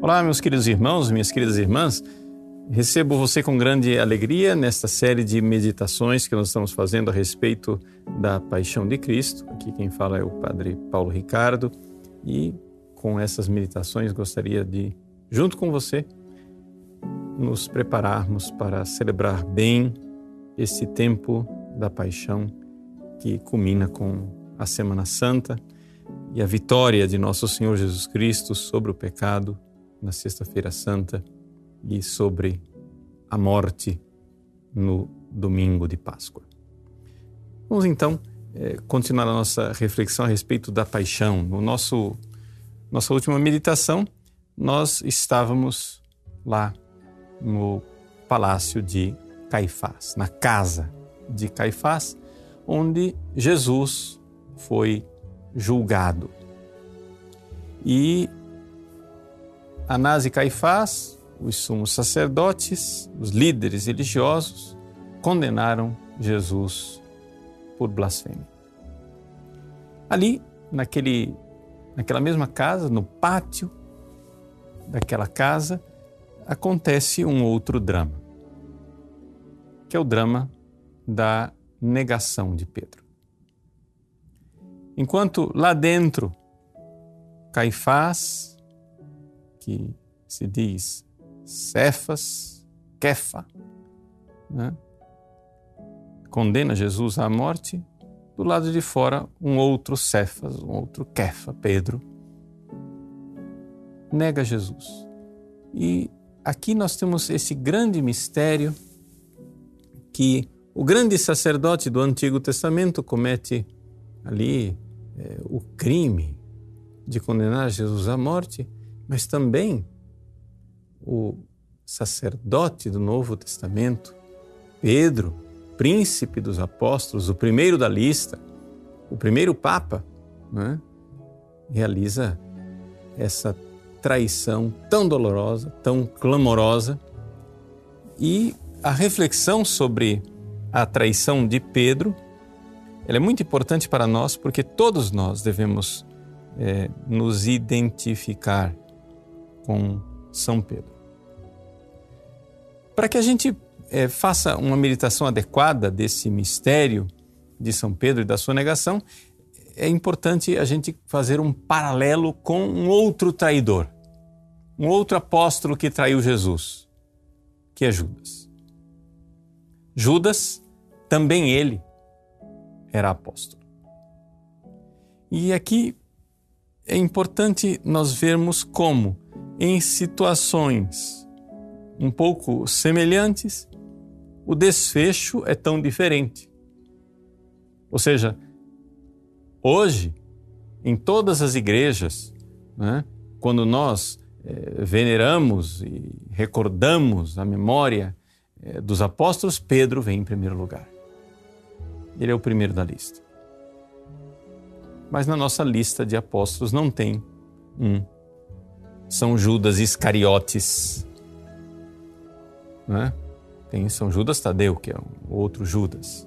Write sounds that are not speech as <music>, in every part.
Olá, meus queridos irmãos, minhas queridas irmãs. Recebo você com grande alegria nesta série de meditações que nós estamos fazendo a respeito da paixão de Cristo. Aqui quem fala é o Padre Paulo Ricardo e com essas meditações gostaria de, junto com você, nos prepararmos para celebrar bem esse tempo da paixão que culmina com a Semana Santa e a vitória de nosso Senhor Jesus Cristo sobre o pecado na Sexta-feira Santa e sobre a morte no domingo de Páscoa. Vamos então é, continuar a nossa reflexão a respeito da paixão. No nosso nossa última meditação, nós estávamos lá no palácio de Caifás, na casa de Caifás, onde Jesus foi julgado. E Anás e Caifás, os sumos sacerdotes, os líderes religiosos, condenaram Jesus por blasfêmia. Ali, naquele, naquela mesma casa, no pátio daquela casa, acontece um outro drama, que é o drama da negação de Pedro. Enquanto lá dentro, Caifás que se diz Cefas, Kefa, né? condena Jesus à morte, do lado de fora, um outro Cefas, um outro Kefa, Pedro, nega Jesus. E aqui nós temos esse grande mistério que o grande sacerdote do Antigo Testamento comete ali é, o crime de condenar Jesus à morte mas também o sacerdote do Novo Testamento, Pedro, príncipe dos apóstolos, o primeiro da lista, o primeiro Papa, né, realiza essa traição tão dolorosa, tão clamorosa. E a reflexão sobre a traição de Pedro ela é muito importante para nós porque todos nós devemos é, nos identificar com São Pedro. Para que a gente é, faça uma meditação adequada desse mistério de São Pedro e da sua negação, é importante a gente fazer um paralelo com um outro traidor, um outro apóstolo que traiu Jesus, que é Judas. Judas, também ele, era apóstolo. E aqui é importante nós vermos como em situações um pouco semelhantes, o desfecho é tão diferente. Ou seja, hoje, em todas as igrejas, né, quando nós é, veneramos e recordamos a memória é, dos apóstolos, Pedro vem em primeiro lugar. Ele é o primeiro da lista. Mas na nossa lista de apóstolos não tem um são Judas Iscariotes. Né? Tem São Judas Tadeu, que é o outro Judas.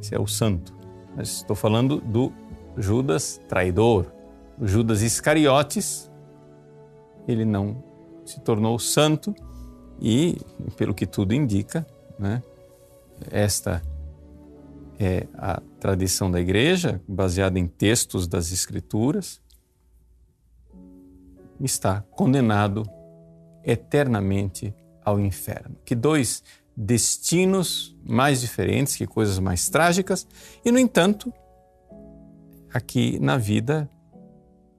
Esse é o santo. Mas estou falando do Judas traidor. O Judas Iscariotes, ele não se tornou santo e, pelo que tudo indica, né, esta é a tradição da igreja, baseada em textos das Escrituras, está condenado eternamente ao inferno. Que dois destinos mais diferentes, que coisas mais trágicas, e no entanto, aqui na vida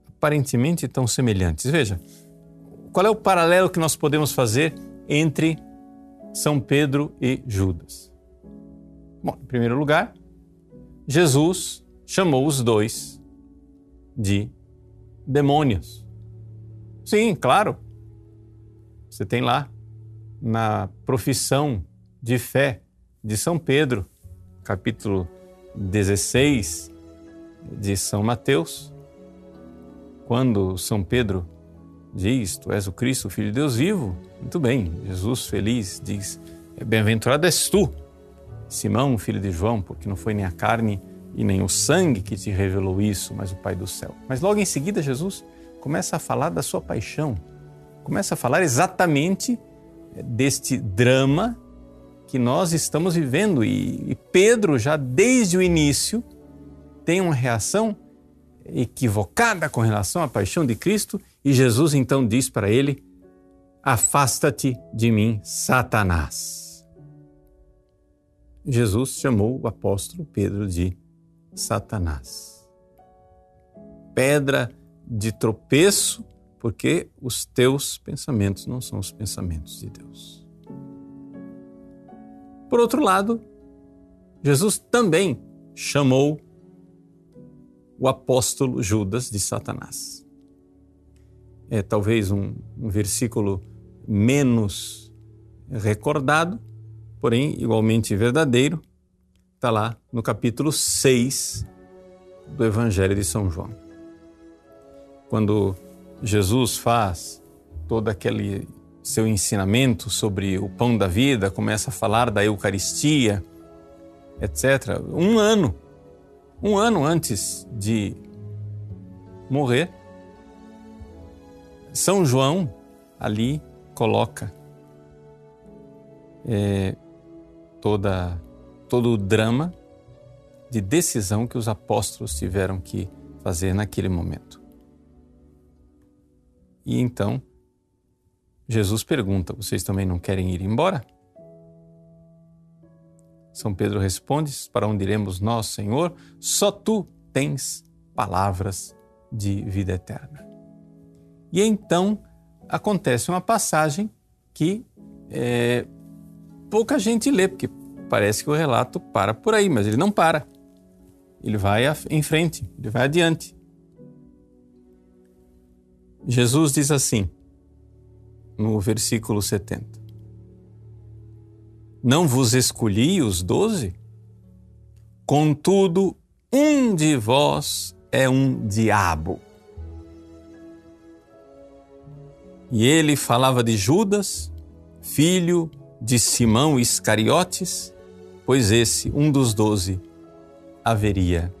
aparentemente tão semelhantes. Veja, qual é o paralelo que nós podemos fazer entre São Pedro e Judas? Bom, em primeiro lugar, Jesus chamou os dois de demônios. Sim, claro. Você tem lá na profissão de fé de São Pedro, capítulo 16 de São Mateus, quando São Pedro diz: Tu és o Cristo, o Filho de Deus vivo. Muito bem, Jesus feliz diz: Bem-aventurado és tu, Simão, filho de João, porque não foi nem a carne e nem o sangue que te revelou isso, mas o Pai do céu. Mas logo em seguida, Jesus começa a falar da sua paixão. começa a falar exatamente deste drama que nós estamos vivendo. E, Pedro, já desde o início, tem uma reação equivocada com relação à paixão de Cristo, e Jesus então diz para ele: Afasta-te de mim, Satanás. Jesus chamou o apóstolo Pedro de Satanás. Pedra de tropeço, porque os teus pensamentos não são os pensamentos de Deus. Por outro lado, Jesus também chamou o apóstolo Judas de Satanás. É talvez um, um versículo menos recordado, porém igualmente verdadeiro, está lá no capítulo 6 do Evangelho de São João. Quando Jesus faz todo aquele seu ensinamento sobre o pão da vida, começa a falar da Eucaristia, etc. Um ano, um ano antes de morrer, São João ali coloca é, toda, todo o drama de decisão que os apóstolos tiveram que fazer naquele momento. E então, Jesus pergunta: Vocês também não querem ir embora? São Pedro responde: Para onde iremos nós, Senhor? Só tu tens palavras de vida eterna. E então acontece uma passagem que é, pouca gente lê, porque parece que o relato para por aí, mas ele não para. Ele vai em frente, ele vai adiante. Jesus diz assim, no versículo 70. Não vos escolhi os doze? Contudo, um de vós é um diabo. E ele falava de Judas, filho de Simão Iscariotes, pois esse, um dos doze, haveria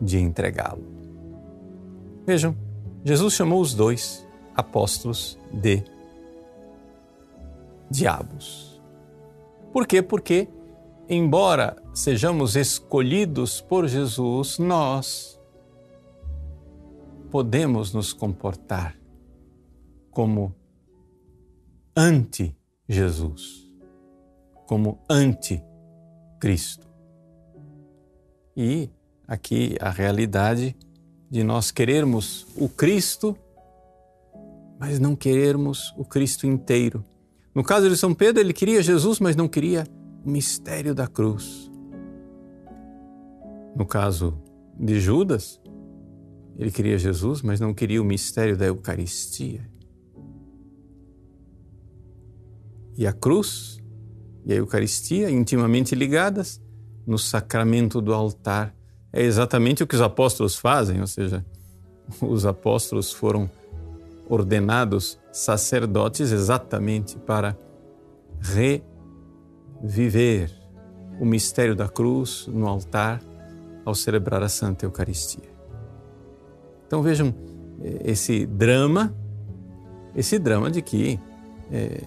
de entregá-lo. Vejam, Jesus chamou os dois apóstolos de diabos. Por quê? Porque, embora sejamos escolhidos por Jesus, nós podemos nos comportar como anti-Jesus, como anti-Cristo. E aqui a realidade de nós querermos o Cristo, mas não querermos o Cristo inteiro. No caso de São Pedro, ele queria Jesus, mas não queria o mistério da cruz. No caso de Judas, ele queria Jesus, mas não queria o mistério da Eucaristia. e a cruz e a Eucaristia, intimamente ligadas, no sacramento do altar. É exatamente o que os apóstolos fazem, ou seja, <laughs> os apóstolos foram ordenados sacerdotes exatamente para reviver o mistério da cruz no altar ao celebrar a Santa Eucaristia. Então vejam eh, esse drama, esse drama de que é,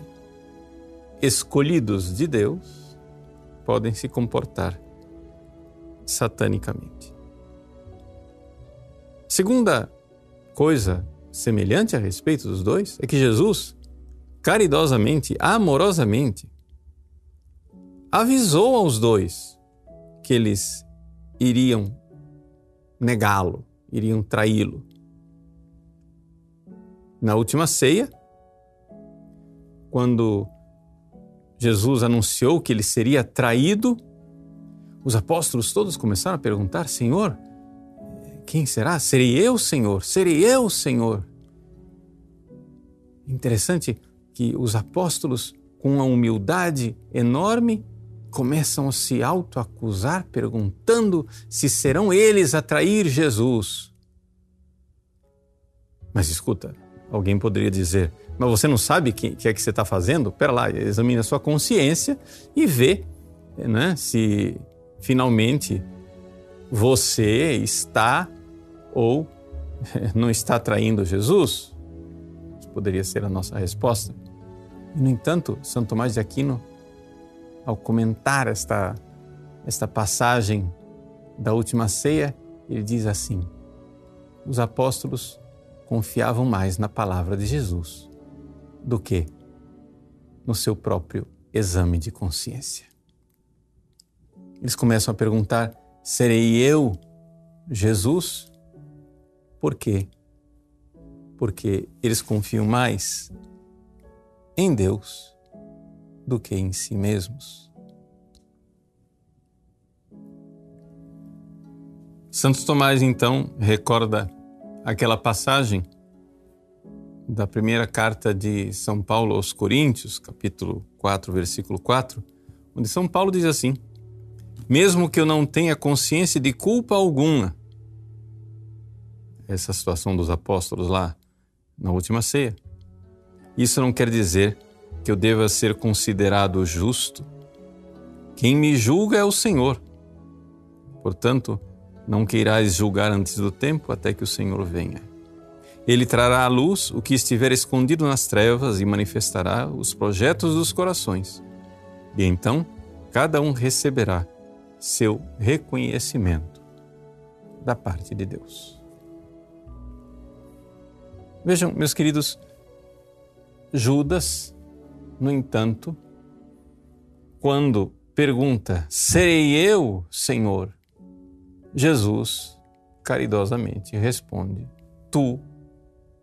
escolhidos de Deus podem se comportar satanicamente. Segunda coisa semelhante a respeito dos dois é que Jesus, caridosamente, amorosamente, avisou aos dois que eles iriam negá-lo, iriam traí-lo. Na última ceia, quando Jesus anunciou que ele seria traído, os apóstolos todos começaram a perguntar: Senhor, quem será? Serei eu, Senhor? Serei eu, Senhor? Interessante que os apóstolos, com uma humildade enorme, começam a se autoacusar, perguntando se serão eles a trair Jesus. Mas escuta, alguém poderia dizer: mas você não sabe o que, que, é que você está fazendo? Pera lá, examine a sua consciência e vê né, se finalmente você está ou <laughs> não está traindo Jesus. poderia ser a nossa resposta. E, no entanto, São Tomás de Aquino, ao comentar esta, esta passagem da última ceia, ele diz assim: os apóstolos confiavam mais na palavra de Jesus do que no seu próprio exame de consciência. Eles começam a perguntar: serei eu Jesus? Por quê? Porque eles confiam mais em Deus do que em si mesmos. Santo Tomás então recorda aquela passagem da primeira carta de São Paulo aos Coríntios, capítulo 4, versículo 4, onde São Paulo diz assim: Mesmo que eu não tenha consciência de culpa alguma, essa situação dos apóstolos lá na última ceia, isso não quer dizer que eu deva ser considerado justo. Quem me julga é o Senhor. Portanto, não queirais julgar antes do tempo até que o Senhor venha. Ele trará à luz o que estiver escondido nas trevas e manifestará os projetos dos corações. E então cada um receberá seu reconhecimento da parte de Deus. Vejam, meus queridos, Judas, no entanto, quando pergunta: Serei eu, Senhor? Jesus caridosamente responde: Tu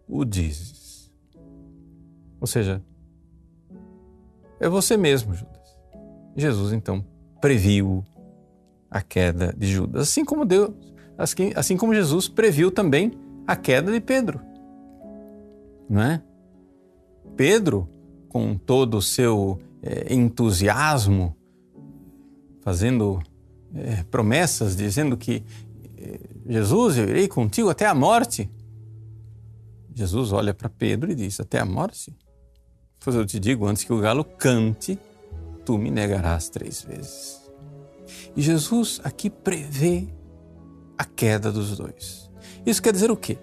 o dizes. Ou seja, é você mesmo, Judas. Jesus então previu a queda de Judas, assim como Deus, assim, assim como Jesus previu também a queda de Pedro. Não é? Pedro, com todo o seu é, entusiasmo, fazendo é, promessas, dizendo que é, Jesus, eu irei contigo até a morte. Jesus olha para Pedro e diz: Até a morte? Pois eu te digo, antes que o galo cante, tu me negarás três vezes. E Jesus aqui prevê a queda dos dois. Isso quer dizer o quê?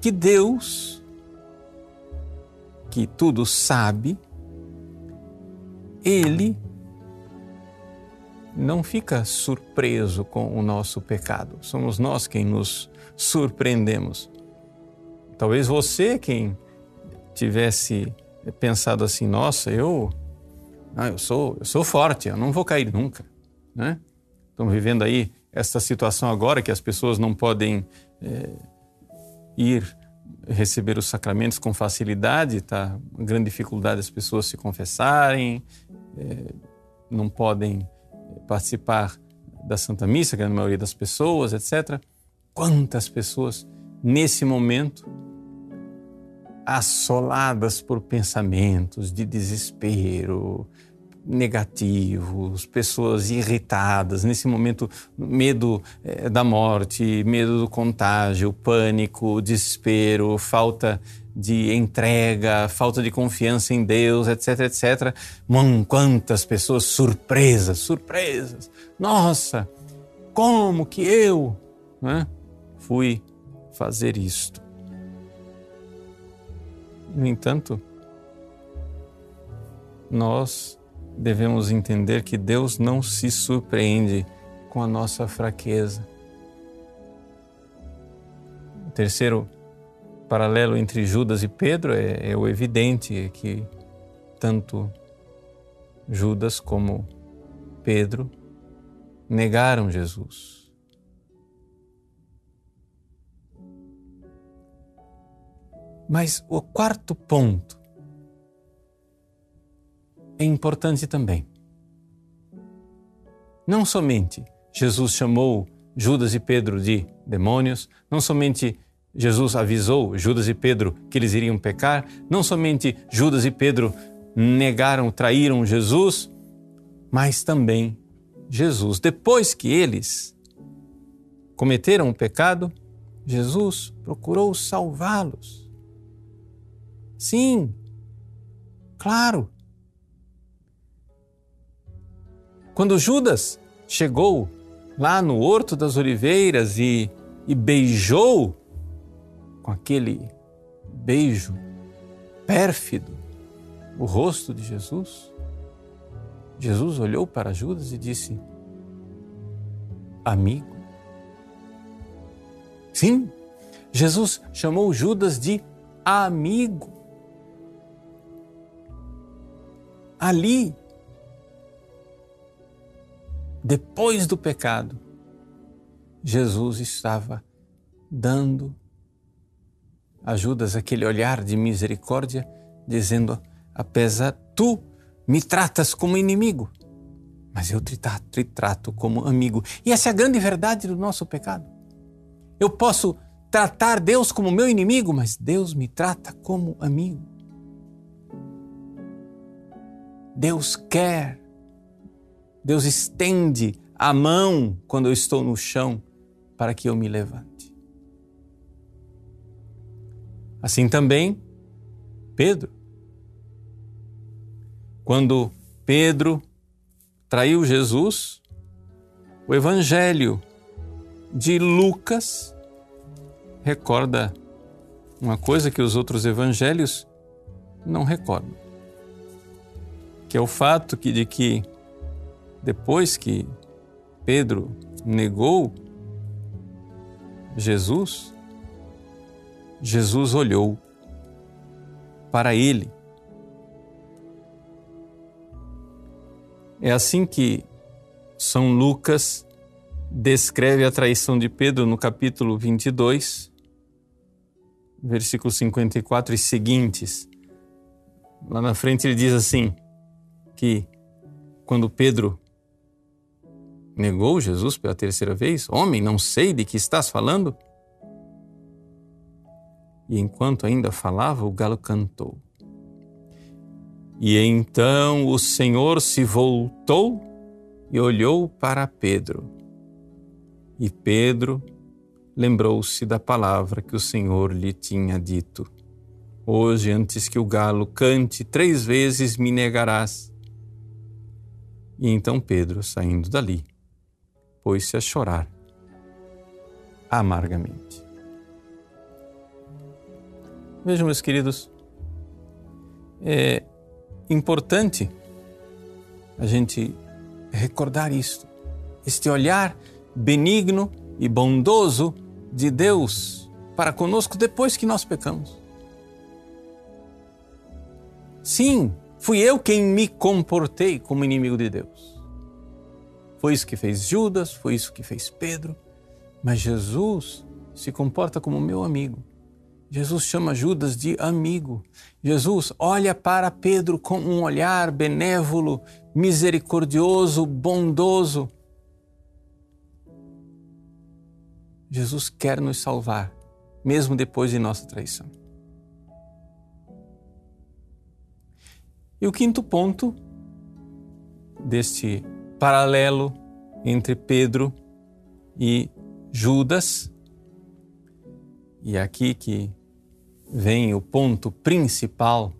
Que Deus que tudo sabe, ele não fica surpreso com o nosso pecado. Somos nós quem nos surpreendemos. Talvez você quem tivesse pensado assim, nossa, eu, eu sou, eu sou forte, eu não vou cair nunca, né? Estamos vivendo aí essa situação agora que as pessoas não podem é, ir receber os sacramentos com facilidade, tá? Uma grande dificuldade as pessoas se confessarem, é, não podem participar da Santa Missa, é a maioria das pessoas, etc. Quantas pessoas nesse momento assoladas por pensamentos de desespero, negativos, pessoas irritadas, nesse momento, medo é, da morte, medo do contágio, pânico, desespero, falta de entrega, falta de confiança em Deus, etc, etc. Mano, quantas pessoas surpresas, surpresas. Nossa, como que eu né, fui fazer isto? No entanto, nós devemos entender que Deus não se surpreende com a nossa fraqueza. O terceiro paralelo entre Judas e Pedro é, é o evidente é que tanto Judas como Pedro negaram Jesus. Mas o quarto ponto é importante também. Não somente Jesus chamou Judas e Pedro de demônios, não somente Jesus avisou Judas e Pedro que eles iriam pecar, não somente Judas e Pedro negaram, traíram Jesus, mas também Jesus, depois que eles cometeram o pecado, Jesus procurou salvá-los. Sim, claro, Quando Judas chegou lá no Horto das Oliveiras e, e beijou com aquele beijo pérfido o rosto de Jesus, Jesus olhou para Judas e disse: Amigo. Sim, Jesus chamou Judas de amigo. Ali, depois do pecado, Jesus estava dando a Judas aquele olhar de misericórdia, dizendo: apesar tu me tratas como inimigo, mas eu te trato, te trato como amigo. E essa é a grande verdade do nosso pecado. Eu posso tratar Deus como meu inimigo, mas Deus me trata como amigo. Deus quer, Deus estende a mão quando eu estou no chão para que eu me levante. Assim também, Pedro. Quando Pedro traiu Jesus, o Evangelho de Lucas recorda uma coisa que os outros evangelhos não recordam, que é o fato de que depois que Pedro negou Jesus, Jesus olhou para ele. É assim que São Lucas descreve a traição de Pedro no capítulo 22, versículo 54 e seguintes. Lá na frente ele diz assim: que quando Pedro negou Jesus pela terceira vez, homem, não sei de que estás falando. E enquanto ainda falava, o galo cantou. E então o Senhor se voltou e olhou para Pedro. E Pedro lembrou-se da palavra que o Senhor lhe tinha dito: Hoje, antes que o galo cante, três vezes me negarás. E então Pedro, saindo dali, pôs-se a chorar amargamente. Vejam, meus queridos, é importante a gente recordar isto, este olhar benigno e bondoso de Deus para conosco depois que nós pecamos. Sim, fui eu quem me comportei como inimigo de Deus. Foi isso que fez Judas, foi isso que fez Pedro, mas Jesus se comporta como meu amigo. Jesus chama Judas de amigo. Jesus olha para Pedro com um olhar benévolo, misericordioso, bondoso. Jesus quer nos salvar, mesmo depois de nossa traição. E o quinto ponto deste paralelo entre Pedro e Judas, e é aqui que vem o ponto principal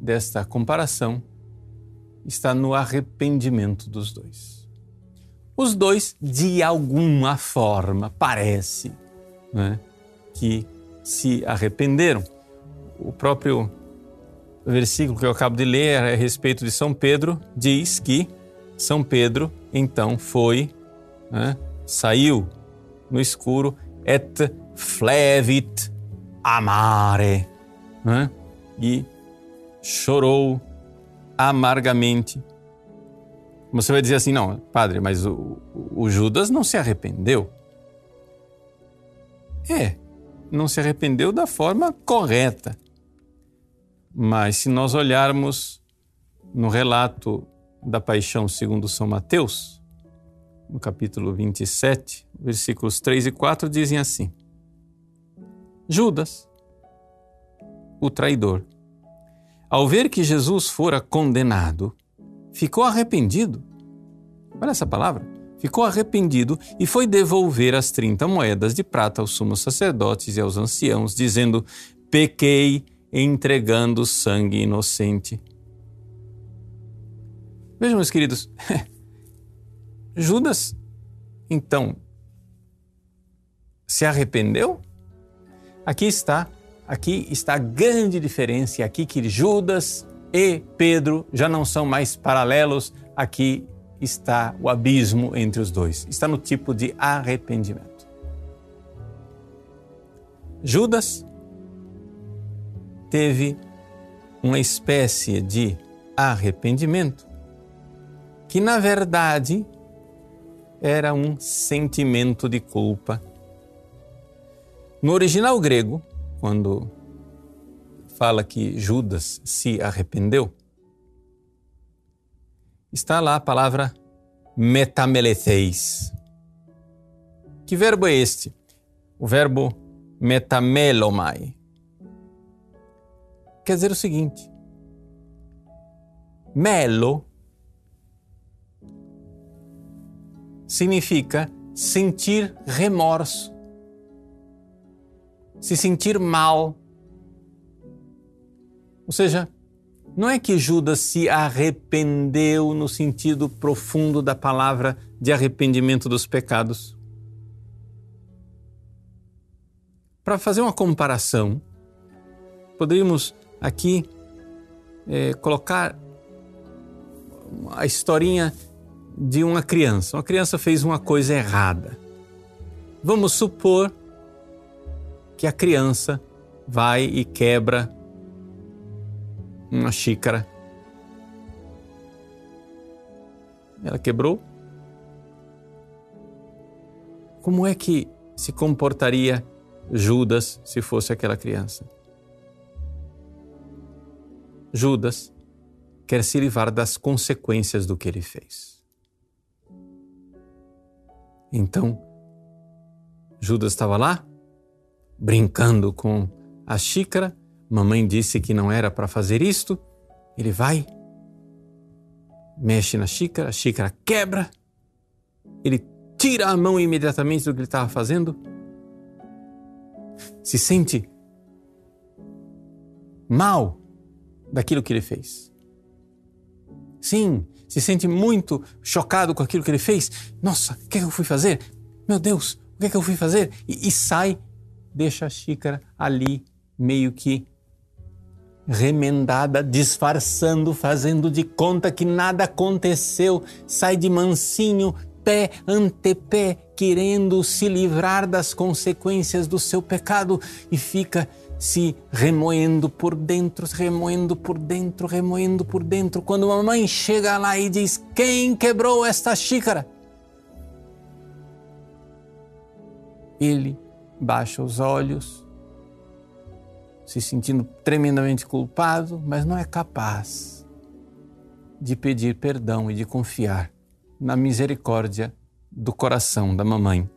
desta comparação, está no arrependimento dos dois. Os dois, de alguma forma, parece né, que se arrependeram. O próprio versículo que eu acabo de ler a respeito de São Pedro diz que São Pedro então foi, né, saiu no escuro et flevit amare né, e chorou amargamente você vai dizer assim: não, padre, mas o, o Judas não se arrependeu. É, não se arrependeu da forma correta. Mas se nós olharmos no relato da paixão segundo São Mateus, no capítulo 27, versículos 3 e 4, dizem assim: Judas, o traidor, ao ver que Jesus fora condenado, ficou arrependido. Olha essa palavra. Ficou arrependido e foi devolver as 30 moedas de prata aos sumos sacerdotes e aos anciãos, dizendo: Pequei entregando sangue inocente. Vejam, meus queridos, <laughs> Judas, então, se arrependeu? Aqui está aqui está a grande diferença, aqui que Judas e Pedro já não são mais paralelos, aqui está o abismo entre os dois. Está no tipo de arrependimento. Judas teve uma espécie de arrependimento que, na verdade, era um sentimento de culpa. No original grego, quando fala que Judas se arrependeu, está lá a palavra metameletheis. Que verbo é este? O verbo metamelomai. Quer dizer o seguinte: melo significa sentir remorso, se sentir mal. Ou seja, não é que Judas se arrependeu no sentido profundo da palavra de arrependimento dos pecados. Para fazer uma comparação, poderíamos aqui é, colocar a historinha de uma criança. Uma criança fez uma coisa errada. Vamos supor que a criança vai e quebra uma xícara. Ela quebrou. Como é que se comportaria Judas se fosse aquela criança? Judas quer se livrar das consequências do que ele fez. Então, Judas estava lá, brincando com a xícara. Mamãe disse que não era para fazer isto. Ele vai, mexe na xícara, a xícara quebra. Ele tira a mão imediatamente do que ele estava fazendo. Se sente mal daquilo que ele fez. Sim, se sente muito chocado com aquilo que ele fez. Nossa, o que, é que eu fui fazer? Meu Deus, o que, é que eu fui fazer? E, e sai, deixa a xícara ali, meio que remendada, disfarçando, fazendo de conta que nada aconteceu, sai de mansinho, pé ante pé, querendo se livrar das consequências do seu pecado e fica se remoendo por dentro, remoendo por dentro, remoendo por dentro. Quando a mãe chega lá e diz: Quem quebrou esta xícara? Ele baixa os olhos, se sentindo tremendamente culpado, mas não é capaz de pedir perdão e de confiar na misericórdia do coração da mamãe.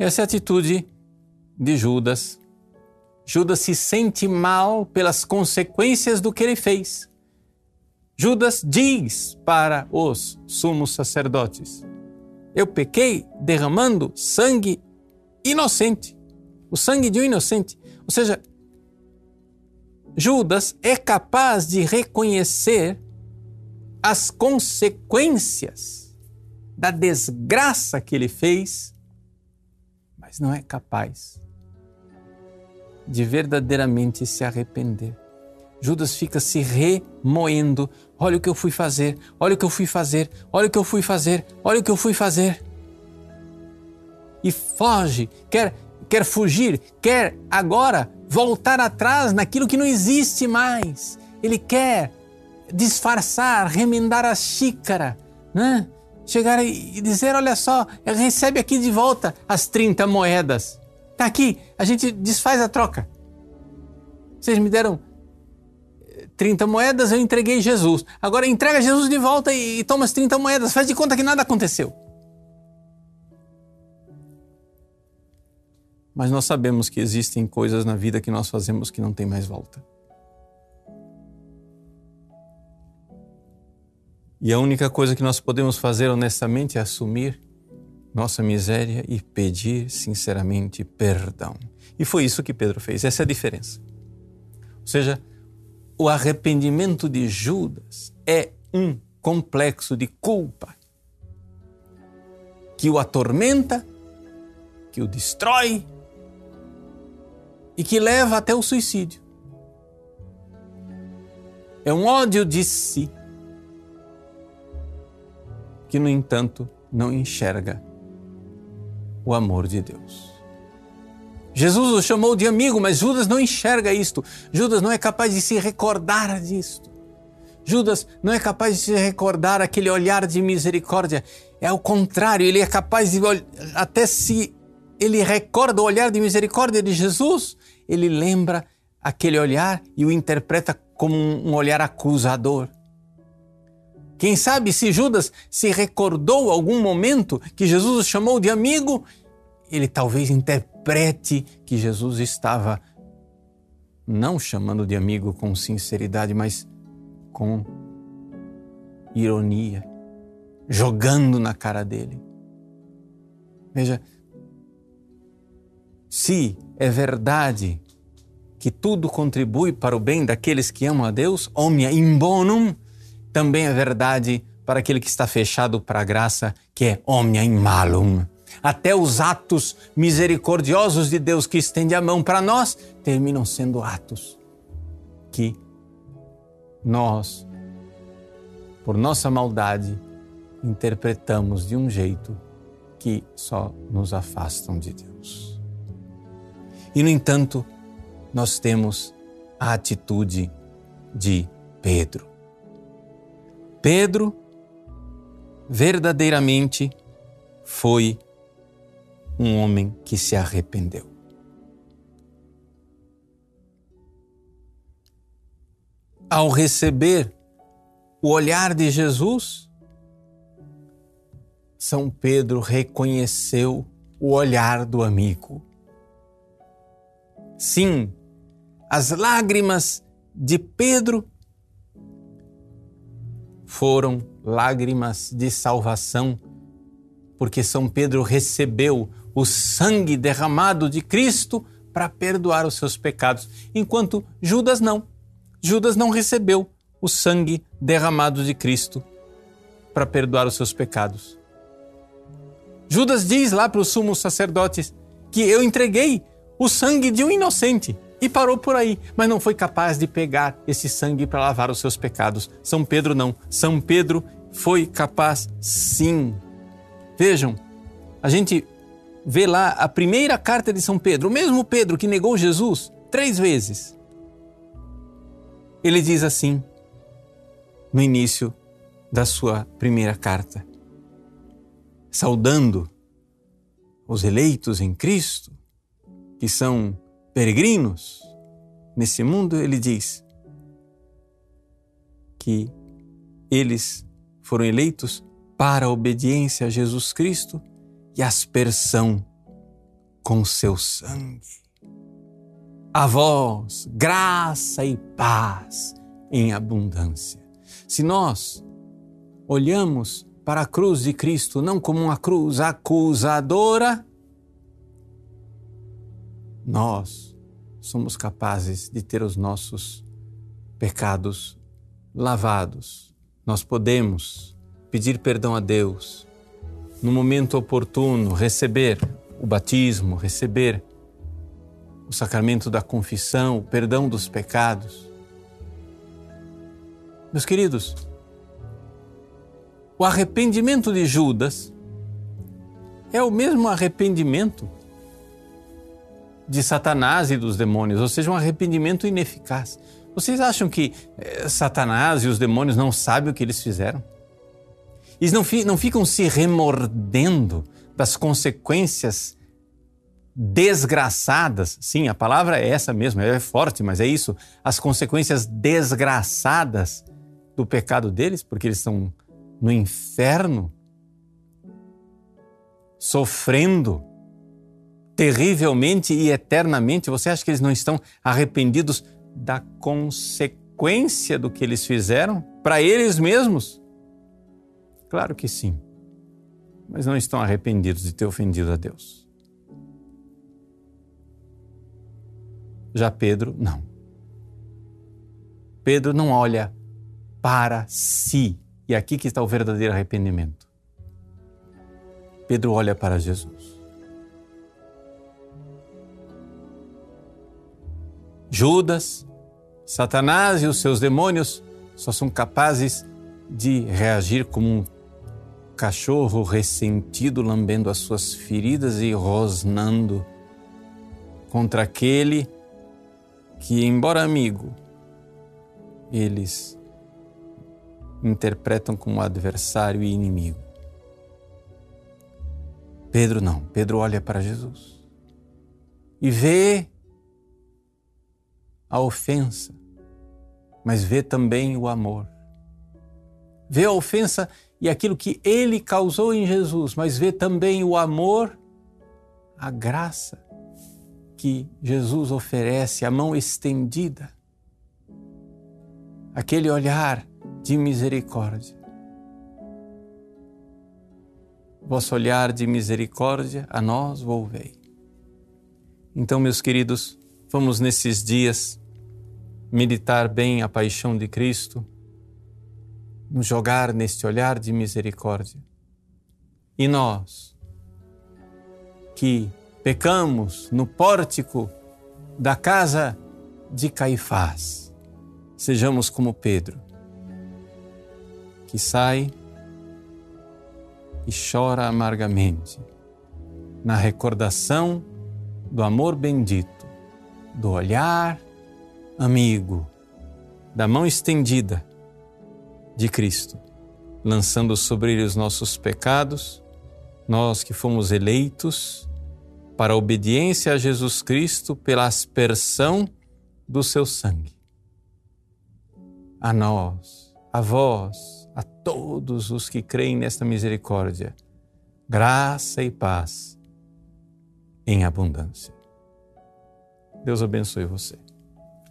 Essa é a atitude de Judas. Judas se sente mal pelas consequências do que ele fez. Judas diz para os sumos sacerdotes: Eu pequei derramando sangue inocente, o sangue de um inocente. Ou seja, Judas é capaz de reconhecer as consequências da desgraça que ele fez mas não é capaz de verdadeiramente se arrepender. Judas fica se remoendo. Olha o que eu fui fazer, olha o que eu fui fazer, olha o que eu fui fazer, olha o que eu fui fazer. E foge, quer, quer fugir, quer agora voltar atrás naquilo que não existe mais. Ele quer disfarçar, remendar a xícara, né? Chegar e dizer: olha só, recebe aqui de volta as 30 moedas. Tá aqui, a gente desfaz a troca. Vocês me deram 30 moedas, eu entreguei Jesus. Agora entrega Jesus de volta e, e toma as 30 moedas. Faz de conta que nada aconteceu. Mas nós sabemos que existem coisas na vida que nós fazemos que não tem mais volta. E a única coisa que nós podemos fazer honestamente é assumir nossa miséria e pedir sinceramente perdão. E foi isso que Pedro fez, essa é a diferença. Ou seja, o arrependimento de Judas é um complexo de culpa que o atormenta, que o destrói e que leva até o suicídio. É um ódio de si que, no entanto, não enxerga o amor de Deus. Jesus o chamou de amigo, mas Judas não enxerga isto. Judas não é capaz de se recordar disto. Judas não é capaz de se recordar aquele olhar de misericórdia. É ao contrário, ele é capaz de até se ele recorda o olhar de misericórdia de Jesus, ele lembra aquele olhar e o interpreta como um olhar acusador. Quem sabe se Judas se recordou algum momento que Jesus o chamou de amigo, ele talvez interprete que Jesus estava não chamando de amigo com sinceridade, mas com ironia, jogando na cara dele. Veja, se é verdade que tudo contribui para o bem daqueles que amam a Deus, omnia in bonum, também é verdade para aquele que está fechado para a graça, que é omnia in malum. Até os atos misericordiosos de Deus que estende a mão para nós terminam sendo atos que nós, por nossa maldade, interpretamos de um jeito que só nos afastam de Deus. E, no entanto, nós temos a atitude de Pedro. Pedro verdadeiramente foi um homem que se arrependeu. Ao receber o olhar de Jesus, São Pedro reconheceu o olhar do amigo. Sim, as lágrimas de Pedro foram lágrimas de salvação, porque São Pedro recebeu o sangue derramado de Cristo para perdoar os seus pecados, enquanto Judas não. Judas não recebeu o sangue derramado de Cristo para perdoar os seus pecados. Judas diz lá para os sumos sacerdotes que eu entreguei o sangue de um inocente e parou por aí, mas não foi capaz de pegar esse sangue para lavar os seus pecados. São Pedro não. São Pedro foi capaz sim. Vejam, a gente vê lá a primeira carta de São Pedro, o mesmo Pedro que negou Jesus três vezes. Ele diz assim, no início da sua primeira carta, saudando os eleitos em Cristo, que são peregrinos nesse mundo, ele diz que eles foram eleitos para a obediência a Jesus Cristo e aspersão com seu sangue. A vós, graça e paz em abundância. Se nós olhamos para a cruz de Cristo não como uma cruz acusadora, nós somos capazes de ter os nossos pecados lavados. Nós podemos pedir perdão a Deus, no momento oportuno, receber o batismo, receber o sacramento da confissão, o perdão dos pecados. Meus queridos, o arrependimento de Judas é o mesmo arrependimento de Satanás e dos demônios, ou seja, um arrependimento ineficaz. Vocês acham que eh, Satanás e os demônios não sabem o que eles fizeram? Eles não, fi, não ficam se remordendo das consequências desgraçadas. Sim, a palavra é essa mesmo, é forte, mas é isso. As consequências desgraçadas do pecado deles, porque eles estão no inferno, sofrendo terrivelmente e eternamente, você acha que eles não estão arrependidos da consequência do que eles fizeram para eles mesmos? Claro que sim, mas não estão arrependidos de ter ofendido a Deus. Já Pedro, não. Pedro não olha para si. E aqui que está o verdadeiro arrependimento. Pedro olha para Jesus. Judas, Satanás e os seus demônios só são capazes de reagir como um cachorro ressentido lambendo as suas feridas e rosnando contra aquele que, embora amigo, eles interpretam como adversário e inimigo. Pedro não. Pedro olha para Jesus e vê a ofensa, mas vê também o amor. Vê a ofensa e aquilo que ele causou em Jesus, mas vê também o amor, a graça que Jesus oferece, a mão estendida, aquele olhar de misericórdia. Vosso olhar de misericórdia a nós volvei. Então, meus queridos, vamos nesses dias meditar bem a paixão de Cristo, nos jogar neste olhar de misericórdia. E nós, que pecamos no pórtico da casa de Caifás, sejamos como Pedro, que sai e chora amargamente na recordação do amor bendito, do olhar amigo, da mão estendida de Cristo, lançando sobre ele os nossos pecados, nós que fomos eleitos para a obediência a Jesus Cristo pela aspersão do seu sangue. A nós, a vós, a todos os que creem nesta misericórdia, graça e paz em abundância. Deus abençoe você.